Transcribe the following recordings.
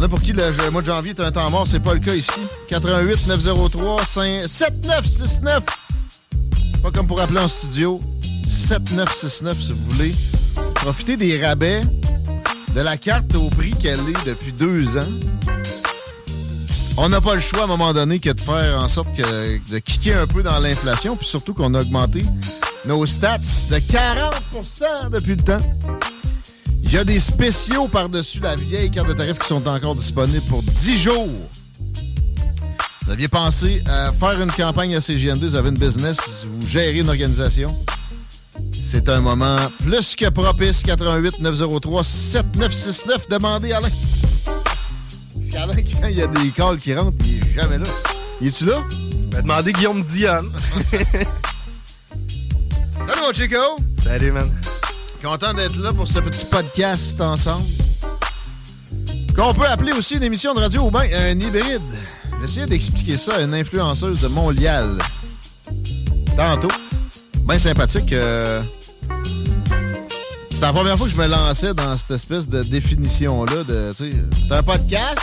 En a pour qui le mois de janvier est un temps mort, c'est pas le cas ici. 88 903 7969. Pas comme pour appeler en studio. 7969 si vous voulez. Profitez des rabais de la carte au prix qu'elle est depuis deux ans. On n'a pas le choix à un moment donné que de faire en sorte que, de kicker un peu dans l'inflation, puis surtout qu'on a augmenté nos stats de 40% depuis le temps. Il y a des spéciaux par-dessus la vieille carte de tarif qui sont encore disponibles pour 10 jours. Vous aviez pensé à faire une campagne à CGN2, vous avez une business, vous gérez une organisation. C'est un moment plus que propice. 88 903 7969. Demandez à Alain. Parce qu'Alain, quand il y a des calls qui rentrent, il est jamais là. Il est-tu là? Ben, demandez Guillaume Diane. Salut, mon Chico! Salut, man. Content d'être là pour ce petit podcast ensemble. Qu'on peut appeler aussi une émission de radio ou bien un hybride. J'essayais d'expliquer ça à une influenceuse de Montréal. Tantôt. Bien sympathique. Euh... C'est la première fois que je me lançais dans cette espèce de définition-là. De, c'est un podcast.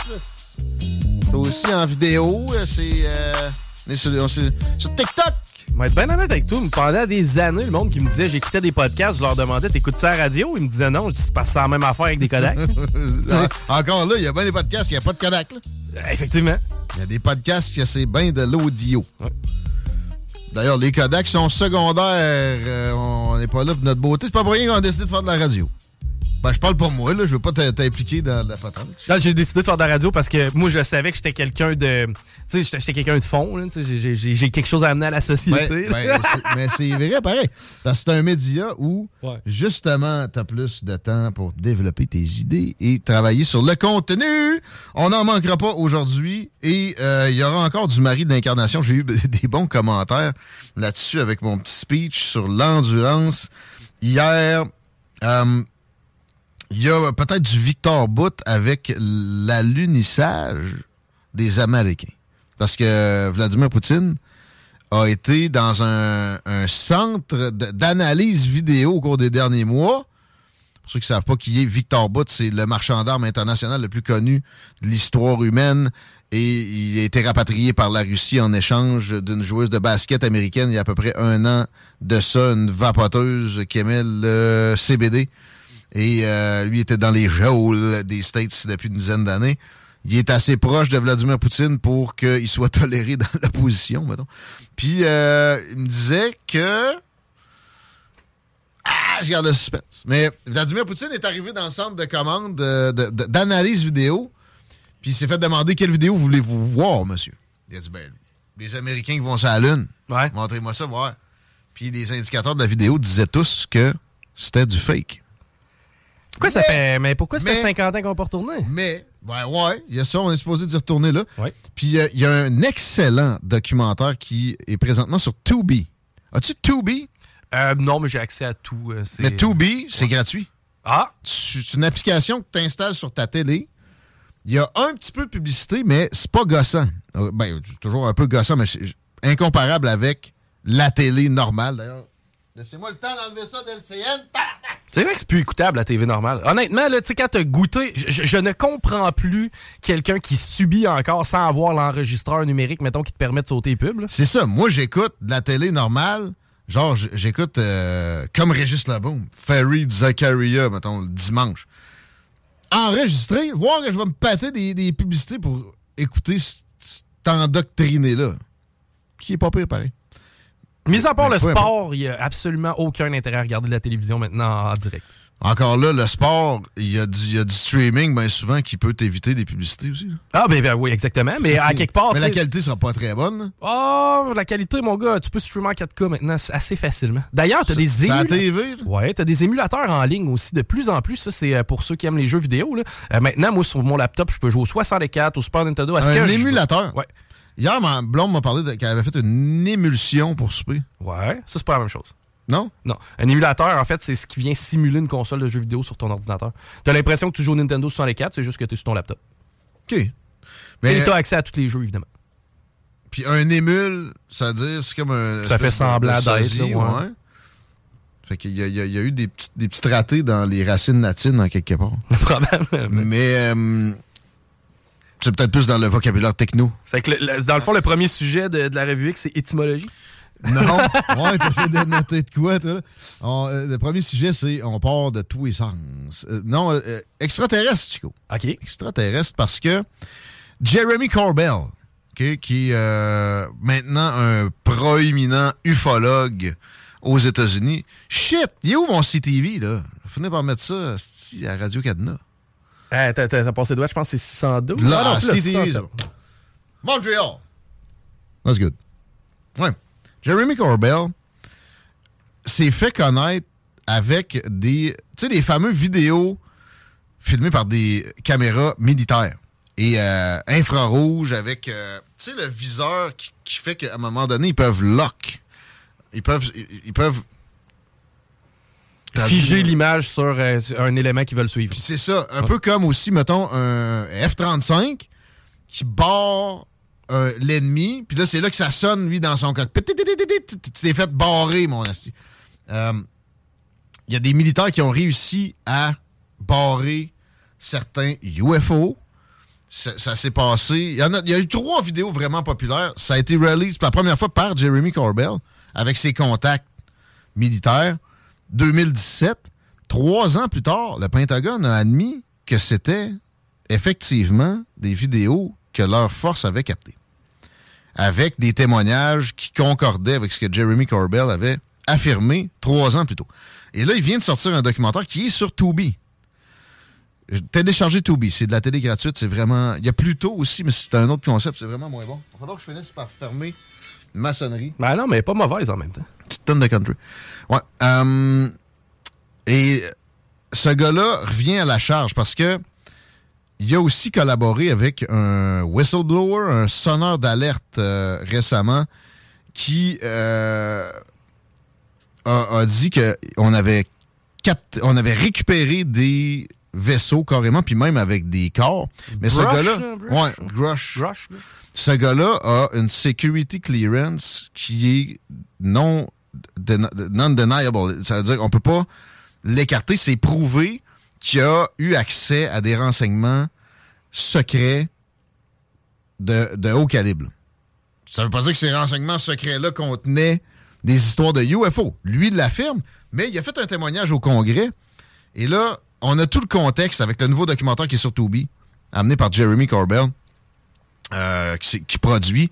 C'est aussi en vidéo. C'est euh, sur, sur TikTok. Je vais être bien honnête avec toi. Pendant des années, le monde qui me disait j'écoutais des podcasts, je leur demandais t'écoutes ça à la radio? Ils me disaient non, c'est pas ça la même affaire avec des Kodak. Encore là, il y a bien des podcasts, il n'y a pas de Kodak. Là. Effectivement. Il y a des podcasts qui c'est bien de l'audio. D'ailleurs, les Kodak sont secondaires. Euh, on n'est pas là pour notre beauté. C'est pas pour rien qu'on a décidé de faire de la radio. Ben, je parle pour moi, là. Je veux pas t'impliquer dans la patente. J'ai décidé de faire de la radio parce que moi, je savais que j'étais quelqu'un de. Tu sais, j'étais quelqu'un de fond, J'ai quelque chose à amener à la société. mais c'est vrai, pareil. Parce que c'est un média où, justement, t'as plus de temps pour développer tes idées et travailler sur le contenu. On n'en manquera pas aujourd'hui. Et euh, il y aura encore du mari de l'incarnation. J'ai eu des bons commentaires là-dessus avec mon petit speech sur l'endurance. Hier, euh, il y a peut-être du Victor Bout avec l'alunissage des Américains. Parce que Vladimir Poutine a été dans un, centre d'analyse vidéo au cours des derniers mois. Pour ceux qui ne savent pas qui est Victor Bout, c'est le marchand d'armes international le plus connu de l'histoire humaine. Et il a été rapatrié par la Russie en échange d'une joueuse de basket américaine il y a à peu près un an de ça, une vapoteuse qui aimait le CBD et euh, lui était dans les geôles des States depuis une dizaine d'années. Il est assez proche de Vladimir Poutine pour qu'il soit toléré dans l'opposition, mettons. Puis euh, il me disait que... Ah, je garde le suspense. Mais Vladimir Poutine est arrivé dans le centre de commande d'analyse vidéo, puis il s'est fait demander quelle vidéo voulez-vous voir, monsieur. Il a dit, ben, les Américains qui vont sur la Lune. Ouais. Montrez-moi ça, voir. Puis les indicateurs de la vidéo disaient tous que c'était du fake. Pourquoi ça fait. Mais pourquoi ça fait 50 ans qu'on peut retourner? Mais, ouais, ouais, il y a ça, on est supposé d'y retourner là. Ouais. Puis euh, il y a un excellent documentaire qui est présentement sur Tubi. As-tu Tubi? Euh, non, mais j'ai accès à tout. Euh, mais Tubi, c'est gratuit. Ah! C'est une application que tu installes sur ta télé. Il y a un petit peu de publicité, mais c'est pas gossant. Ben, toujours un peu gossant, mais incomparable avec la télé normale. D'ailleurs, Laissez-moi le temps d'enlever ça d'LCN. C'est vrai que c'est plus écoutable la TV normale. Honnêtement, là, tu sais, quand t'as goûté, je, ne comprends plus quelqu'un qui subit encore sans avoir l'enregistreur numérique, mettons, qui te permet de sauter les pubs. C'est ça. Moi, j'écoute de la télé normale Genre, j'écoute euh, comme Régis Laboum, Farid Zakaria, mettons, le dimanche. Enregistré, voir que je vais me pâter des, publicités pour écouter cet endoctriné-là. Qui est pas pire, pareil. Mis à part le sport, il n'y a absolument aucun intérêt à regarder la télévision maintenant en direct. Encore là, le sport, il y, a du, streaming, bien souvent, qui peut t'éviter des publicités aussi. Ah, ben, ben, oui, exactement. Mais à quelque part. Mais la qualité sera pas très bonne. Oh, la qualité, mon gars, tu peux streamer en 4K maintenant assez facilement. D'ailleurs, tu as des émulateurs. Ouais, tu as des émulateurs en ligne aussi de plus en plus. Ça, c'est euh, pour ceux qui aiment les jeux vidéo. Là. Euh, maintenant, moi, sur mon laptop, je peux jouer au 64, au Super Nintendo. À un émulateur? Ouais. Hier, ma blonde m'a parlé qu'elle avait fait une émulsion pour souper. Ouais, ça, c'est pas la même chose. Non? Non. Un émulateur, en fait, c'est ce qui vient simuler une console de jeux vidéo sur ton ordinateur. Tu as l'impression que tu joues au Nintendo 64, c'est juste que tu es sur ton laptop. OK. Mais tu as accès à tous les jeux, évidemment. Puis un émule, ça veut dire, c'est comme un. Ça fait semblant d'être, ouais. Fait qu'il y, y, a eu des petits, des dans les racines latines, en quelque part. Probablement. Mais. Euh, c'est peut-être plus dans le vocabulaire techno. C'est que, dans le fond, le premier sujet de, de la revue X, c'est étymologie. Non, ouais, t'essaies de noter de quoi, toi? Euh, le premier sujet, c'est on part de tous les sens. Euh, non, euh, extraterrestre, Chico. OK. Extraterrestre parce que Jeremy Corbell, qui est maintenant un proéminent ufologue aux États-Unis. Shit, il est où mon CTV, là? Finis par mettre ça à Radio Cadena. T'as passé de je pense que c'est 612. Là, ah non, CTV. Montreal. That's good. Ouais. Jeremy Corbell s'est fait connaître avec des, tu sais, des fameux vidéos filmées par des caméras militaires et euh, infrarouges avec, euh, tu sais, le viseur qui, fait qu'à un moment donné, ils peuvent lock. Ils peuvent, ils, peuvent figer l'image sur euh, un élément qu'ils veulent suivre. c'est ça. Un peu comme aussi, mettons, un F-35 qui barre l'ennemi, puis là, c'est là que ça sonne, lui, dans son cockpit. Tu t'es fait barrer, mon asti. Euh, il y a des militaires qui ont réussi à barrer certains UFO. Ça, s'est passé. Il y, a, il y, a eu trois vidéos vraiment populaires. Ça a été release pour la première fois par Jeremy Corbell avec ses contacts militaires. 2017. Trois ans plus tard, le Pentagone a admis que c'était effectivement des vidéos que leur force avait captées avec des témoignages qui concordaient avec ce que Jeremy Corbell avait affirmé trois ans plus tôt. Et là, il vient de sortir un documentaire qui est sur Tubi. Télécharger Tubi, c'est de la télé gratuite, c'est vraiment... Il y a plus tôt aussi, mais c'est un autre concept, c'est vraiment moins bon. Il va falloir que je finisse par fermer maçonnerie. Ben non, mais pas mauvaise en même temps. Petite tonne de country. Ouais. Euh, et ce gars-là revient à la charge parce que il a aussi collaboré avec un whistleblower, un sonneur d'alerte euh, récemment, qui euh, a, dit qu'on avait, on avait récupéré des vaisseaux carrément, puis même avec des corps. Mais ce gars-là, ouais. Ce gars-là a une security clearance qui est non non deniable. Ça veut dire qu'on peut pas l'écarter. C'est prouvé qui a eu accès à des renseignements secrets de, haut calibre. Ça veut pas dire que ces renseignements secrets-là contenaient des histoires de UFO. Lui, il l'affirme, mais il a fait un témoignage au Congrès. Et là, on a tout le contexte avec le nouveau documentaire qui est sur Tubi, amené par Jeremy Corbell, euh, qui, produit.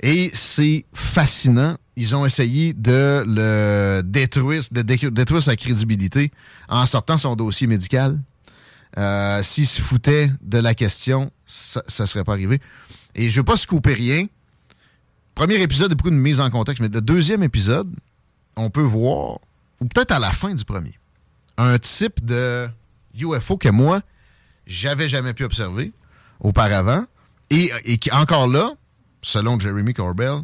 Et c'est fascinant. Ils ont essayé de le détruire, de détruire sa crédibilité en sortant son dossier médical. Euh, S'il se foutait de la question, ça ne serait pas arrivé. Et je ne veux pas se couper rien. Premier épisode, a beaucoup de mise en contexte, mais le deuxième épisode, on peut voir, ou peut-être à la fin du premier, un type de UFO que moi, j'avais jamais pu observer auparavant, et qui, encore là, selon Jeremy Corbell,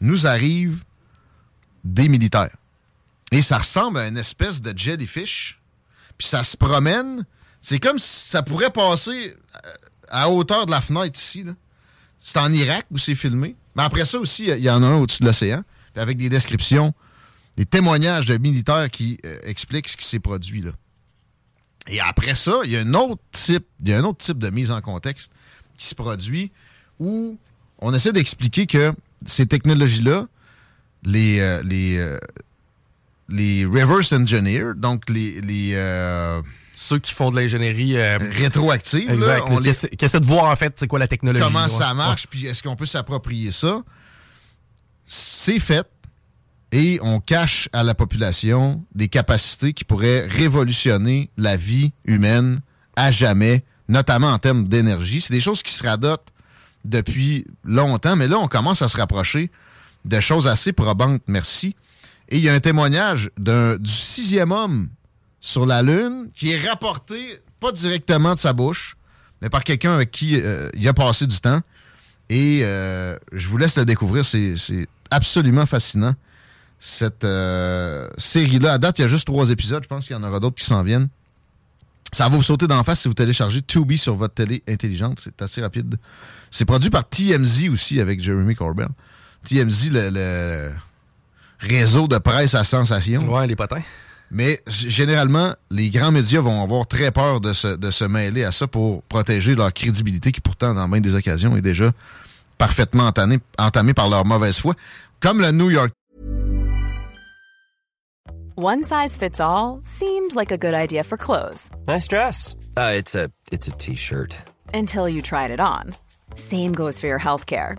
nous arrive des militaires. Et ça ressemble à une espèce de jellyfish, puis ça se promène c'est comme si ça pourrait passer euh, à hauteur de la fenêtre ici. C'est en Irak où c'est filmé. Mais après ça aussi, il y en a un au-dessus de l'océan, avec des descriptions, des témoignages de militaires qui euh, expliquent ce qui s'est produit là. Et après ça, il y a un autre type, il y a un autre type de mise en contexte qui se produit où on essaie d'expliquer que ces technologies-là, les, euh, les les reverse engineers, donc les... les ceux qui font de l'ingénierie rétroactive. Exact. Là, qui, essaient de voir en fait c'est quoi la technologie. Comment ça marche, puis est-ce qu'on peut s'approprier ça? C'est fait et on cache à la population des capacités qui pourraient révolutionner la vie humaine à jamais, notamment en termes d'énergie. C'est des choses qui se radotent depuis longtemps, mais là, on commence à se rapprocher de choses assez probantes, merci. Et il y a un témoignage du sixième homme sur la Lune qui est rapporté, pas directement de sa bouche, mais par quelqu'un avec qui euh, il a passé du temps. Et euh, je vous laisse le découvrir, c'est absolument fascinant cette euh, série-là. À date, il y a juste trois épisodes. Je pense qu'il y en aura d'autres qui s'en viennent. Ça va vous sauter d'en face si vous téléchargez Tubi sur votre télé intelligente. C'est assez rapide. C'est produit par TMZ aussi avec Jeremy Corbell. TMZ, le, réseau de presse à sensation. Ouais, les potins. Mais généralement, les grands médias vont avoir très peur de se, de se mêler à ça pour protéger leur crédibilité qui pourtant, dans bien des occasions, est déjà parfaitement entamée, entamée par leur mauvaise foi. Comme le New York One size fits all seemed like a good idea for clothes. Nice dress. Uh, it's a it's a t-shirt. Until you tried it on. Same goes for your healthcare.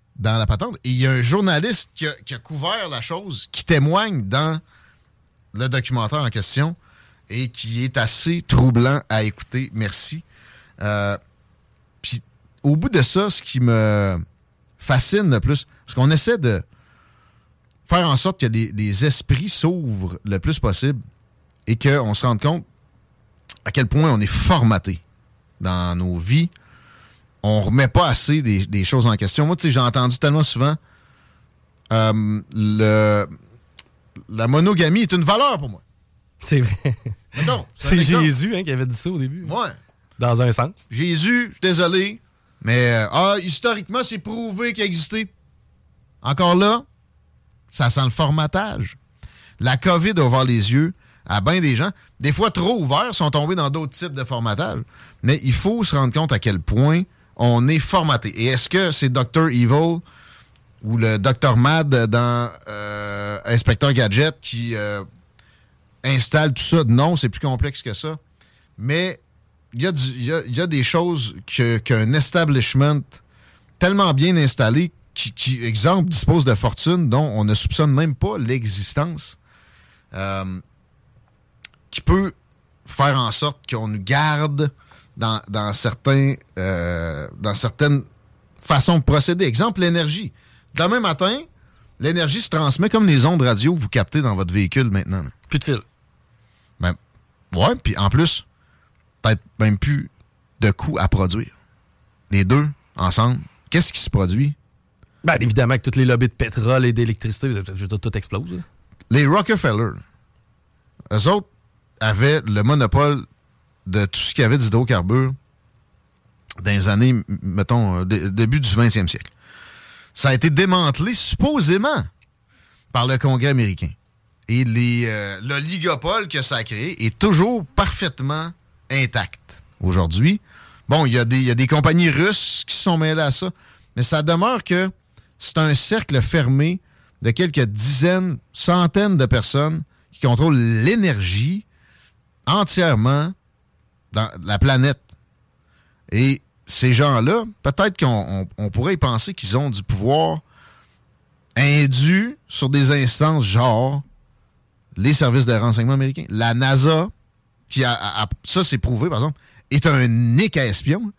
dans la patente. Et il y a un journaliste qui a, couvert la chose, qui témoigne dans le documentaire en question et qui est assez troublant à écouter. Merci. Euh, puis au bout de ça, ce qui me fascine le plus, parce qu'on essaie de faire en sorte que les, esprits s'ouvrent le plus possible et qu'on se rende compte à quel point on est formaté dans nos vies on remet pas assez des, choses en question. Moi, tu sais, j'ai entendu tellement souvent euh, le, la monogamie est une valeur pour moi. C'est vrai. C'est Jésus hein, qui avait dit ça au début. Ouais. Dans un sens. Jésus, je suis désolé, mais euh, ah, historiquement, c'est prouvé qu'il existait. Encore là, ça sent le formatage. La COVID a ouvert les yeux à bien des gens. Des fois trop ouverts, sont tombés dans d'autres types de formatage. Mais il faut se rendre compte à quel point on est formaté. Et est-ce que c'est Dr. Evil ou le Dr. Mad dans euh, Inspecteur Gadget qui euh, installe tout ça? Non, c'est plus complexe que ça. Mais il y, a des choses qu'un establishment tellement bien installé qui, exemple, dispose de fortune dont on ne soupçonne même pas l'existence, euh, qui peut faire en sorte qu'on nous garde dans, certains, euh, dans certaines façons de procéder. Exemple, l'énergie. Demain matin, l'énergie se transmet comme les ondes radio que vous captez dans votre véhicule maintenant. Plus de fil. Ben, ouais, puis en plus, peut-être même plus de coûts à produire. Les deux, ensemble, qu'est-ce qui se produit? Ben, évidemment que toutes les lobbies de pétrole et d'électricité, tout explose. Les Rockefeller, eux autres avaient le monopole de tout ce qu'il y avait d'hydrocarbures dans les années, mettons, euh, début du 20e siècle. Ça a été démantelé supposément par le Congrès américain. Et euh, l'oligopole que ça a créé est toujours parfaitement intact aujourd'hui. Bon, il y, a des compagnies russes qui sont mêlées à ça, mais ça demeure que c'est un cercle fermé de quelques dizaines, centaines de personnes qui contrôlent l'énergie entièrement dans la planète. Et ces gens-là, peut-être qu'on pourrait y penser qu'ils ont du pouvoir indu sur des instances genre les services de renseignement américains, la NASA qui a, ça c'est prouvé par exemple, est un nick à espion.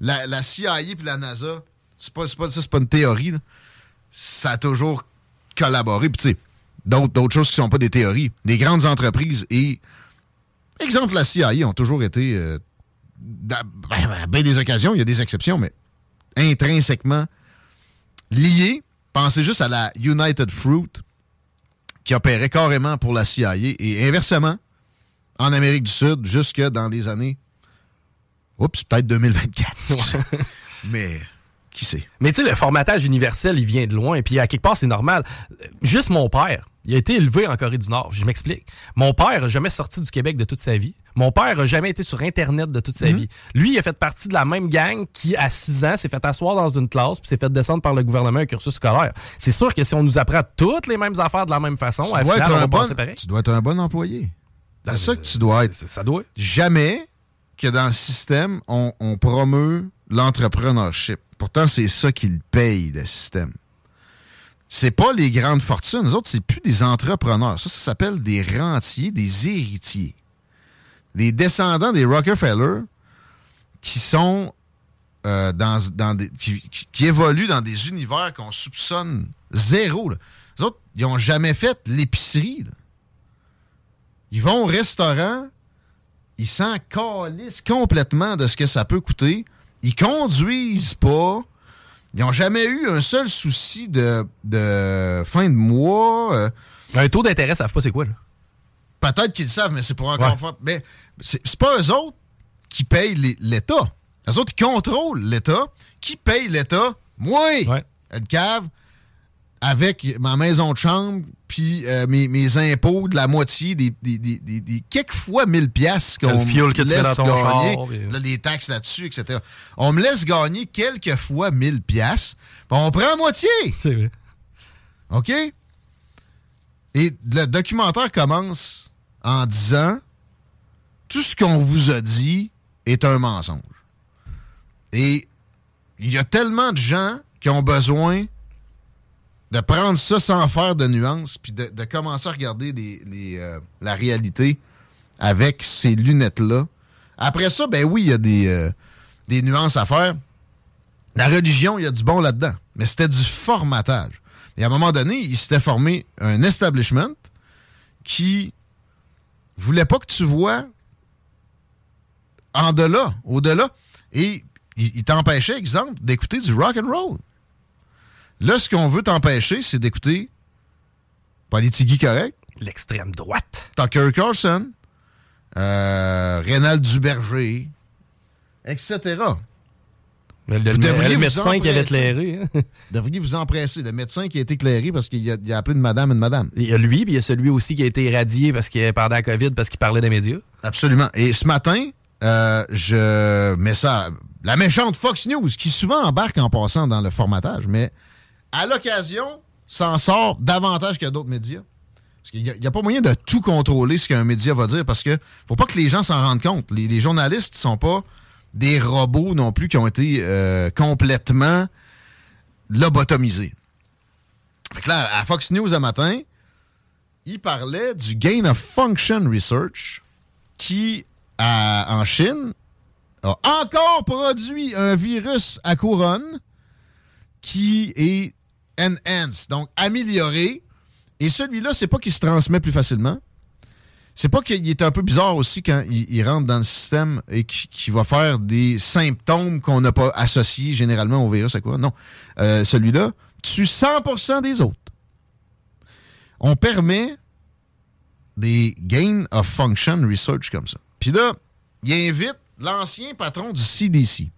La, la CIA et la NASA, c'est pas, pas, ça, c'est pas une théorie. Ça a toujours collaboré. Puis tu sais, d'autres choses qui sont pas des théories. Des grandes entreprises et, exemple, la CIA ont toujours été, euh, à bien des occasions, il y a des exceptions, mais intrinsèquement liés. Pensez juste à la United Fruit qui opérait carrément pour la CIA et inversement en Amérique du Sud jusque dans les années. Oups, peut-être 2024. Mais qui sait? Mais tu sais, le formatage universel, il vient de loin. Et puis, à quelque part, c'est normal. Juste mon père, il a été élevé en Corée du Nord. Je m'explique. Mon père n'a jamais sorti du Québec de toute sa vie. Mon père n'a jamais été sur Internet de toute sa mhm. vie. Lui, il a fait partie de la même gang qui, à 6 ans, s'est fait asseoir dans une classe puis s'est fait descendre par le gouvernement un cursus scolaire. C'est sûr que si on nous apprend toutes les mêmes affaires de la même façon, tu, dois, être un bon, tu dois être un bon employé. C'est ça que tu dois être. Ça doit. Jamais que dans le système, on, on promeut l'entrepreneurship. Pourtant, c'est ça qu'il paye, le système. C'est pas les grandes fortunes. Les autres, c'est plus des entrepreneurs. Ça, ça s'appelle des rentiers, des héritiers. Les descendants des Rockefeller qui sont euh, dans, qui, évoluent dans des univers qu'on soupçonne zéro. Les autres, ils n'ont jamais fait l'épicerie. Ils vont au restaurant, ils s'en calissent complètement de ce que ça peut coûter. Ils conduisent pas. Ils n'ont jamais eu un seul souci de, de fin de mois. Euh. Un taux d'intérêt, ils savent pas c'est quoi. Peut-être qu'ils le savent, mais c'est pour encore ouais. Mais c'est pas eux autres qui payent l'État. Eux autres, ils contrôlent l'État. Qui paye l'État? Moi! Ouais. Une cave avec ma maison de chambre puis euh, mes, impôts de la moitié des, des, des, des quelques fois 1000 pièces qu'on me que laisse gagner, les taxes là-dessus, etc. On me laisse gagner quelques fois 1000 pièces, on prend la moitié. C'est vrai. OK? Et le documentaire commence en disant tout ce qu'on vous a dit est un mensonge. Et il y a tellement de gens qui ont besoin de prendre ça sans faire de nuances, puis de, commencer à regarder les, euh, la réalité avec ces lunettes-là. Après ça, ben oui, il y a des, euh, des nuances à faire. La religion, il y a du bon là-dedans, mais c'était du formatage. Et à un moment donné, il s'était formé un establishment qui voulait pas que tu vois en delà, au-delà, et il, il t'empêchait, exemple, d'écouter du rock and roll. Là, ce qu'on veut t'empêcher, c'est d'écouter Politigui correct. L'extrême droite. Tucker Carlson. Euh, Rénal Duberger. Etc. Le, le, médecin qui avait éclairé. Hein? devriez vous empresser. Le médecin qui a été éclairé parce qu'il a, appelé une madame une madame. Il y a lui, puis il y a celui aussi qui a été irradié parce qu'il pendant la COVID parce qu'il parlait des médias. Absolument. Et ce matin, euh, je mets ça. La méchante Fox News, qui souvent embarque en passant dans le formatage, mais à l'occasion, s'en sort davantage que d'autres médias. Parce qu'il n'y a, pas moyen de tout contrôler ce qu'un média va dire parce que faut pas que les gens s'en rendent compte. Les, journalistes ne sont pas des robots non plus qui ont été euh, complètement lobotomisés. Fait que là, à Fox News un matin, il parlait du Gain of Function Research qui, en Chine, a encore produit un virus à couronne qui est enhance, donc amélioré. Et celui-là, c'est pas qu'il se transmet plus facilement. C'est pas qu'il est un peu bizarre aussi quand il, rentre dans le système et qu'il va faire des symptômes qu'on n'a pas associés généralement au virus à quoi. Non. Euh, celui-là tue 100% des autres. On permet des gain of function research comme ça. Puis là, il invite l'ancien patron du CDC,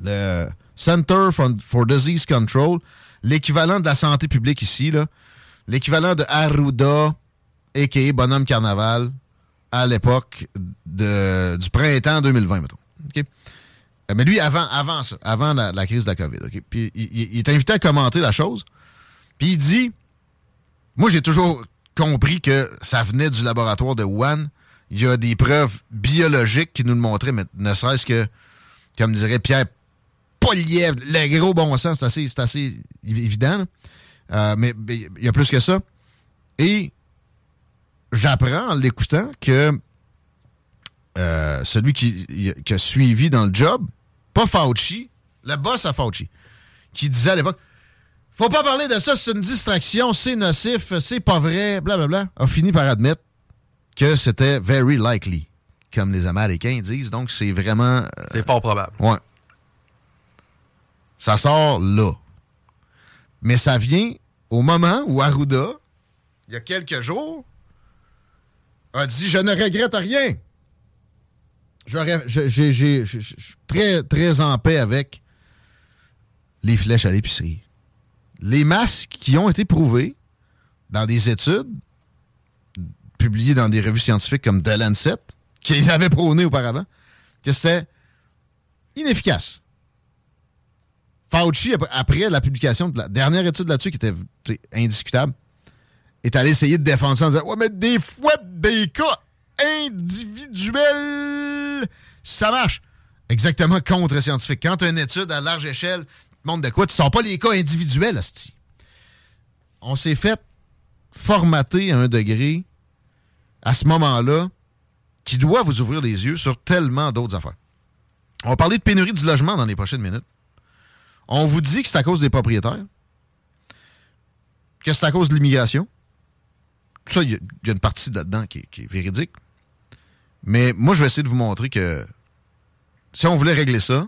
le Center for Disease Control, l'équivalent de la santé publique ici, l'équivalent de Arruda, a.k.a. Bonhomme Carnaval, à l'époque du printemps 2020, mettons. Euh, mais lui, avant, avant ça, avant la, crise de la COVID. Puis il, est invité à commenter la chose. Puis il dit Moi, j'ai toujours compris que ça venait du laboratoire de Wuhan. Il y a des preuves biologiques qui nous le montraient, mais ne serait-ce que, comme dirait Pierre pas le gros bon sens, c'est assez, assez, évident. Euh, mais il y a plus que ça. Et j'apprends en l'écoutant que euh, celui qui, qui, a suivi dans le job, pas Fauci, le boss à Fauci, qui disait à l'époque Faut pas parler de ça, c'est une distraction, c'est nocif, c'est pas vrai, blablabla, a fini par admettre que c'était very likely, comme les Américains disent. Donc, c'est vraiment. Euh, c'est fort probable. Ouais. Ça sort là. Mais ça vient au moment où Arruda, il y a quelques jours, a dit Je ne regrette rien. Je suis très, très en paix avec les flèches à l'épicerie. Les masques qui ont été prouvés dans des études publiées dans des revues scientifiques comme The Lancet, qui avaient prôné auparavant, que c'était inefficace. Fauci, après la publication de la dernière étude là-dessus, qui était indiscutable, est allé essayer de défendre ça en disant Ouais, mais des fois, des cas individuels, ça marche. Exactement contre-scientifique. Quand tu as une étude à large échelle, montre de quoi, tu sors pas les cas individuels, hostie. On s'est fait formater à un degré à ce moment-là qui doit vous ouvrir les yeux sur tellement d'autres affaires. On va parler de pénurie du logement dans les prochaines minutes. On vous dit que c'est à cause des propriétaires, que c'est à cause de l'immigration. Ça, il y, a une partie là-dedans qui, est véridique. Mais moi, je vais essayer de vous montrer que si on voulait régler ça,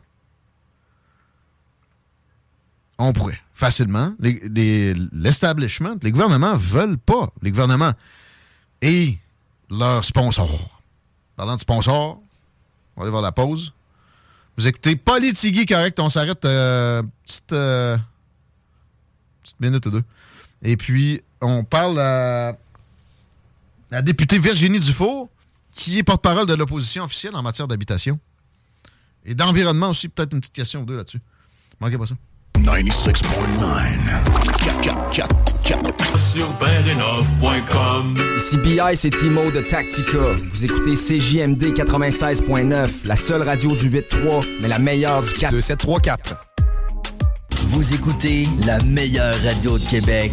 on pourrait facilement. L'establishment, les, les, gouvernements veulent pas. Les gouvernements et leurs sponsors. Parlant de sponsors, on va aller voir la pause. Vous écoutez Politigui correct, on s'arrête euh, petite, euh, petite minute ou deux. Et puis, on parle à la députée Virginie Dufour, qui est porte-parole de l'opposition officielle en matière d'habitation. Et d'environnement aussi, peut-être une petite question ou deux là-dessus. Manquez pas ça. 96.9 sur Ici BI, c'est Timo de Tactica. Vous écoutez CJMD 96.9, la seule radio du 8-3, mais la meilleure du 4. 2-7-3-4. Vous écoutez la meilleure radio de Québec.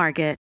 Market.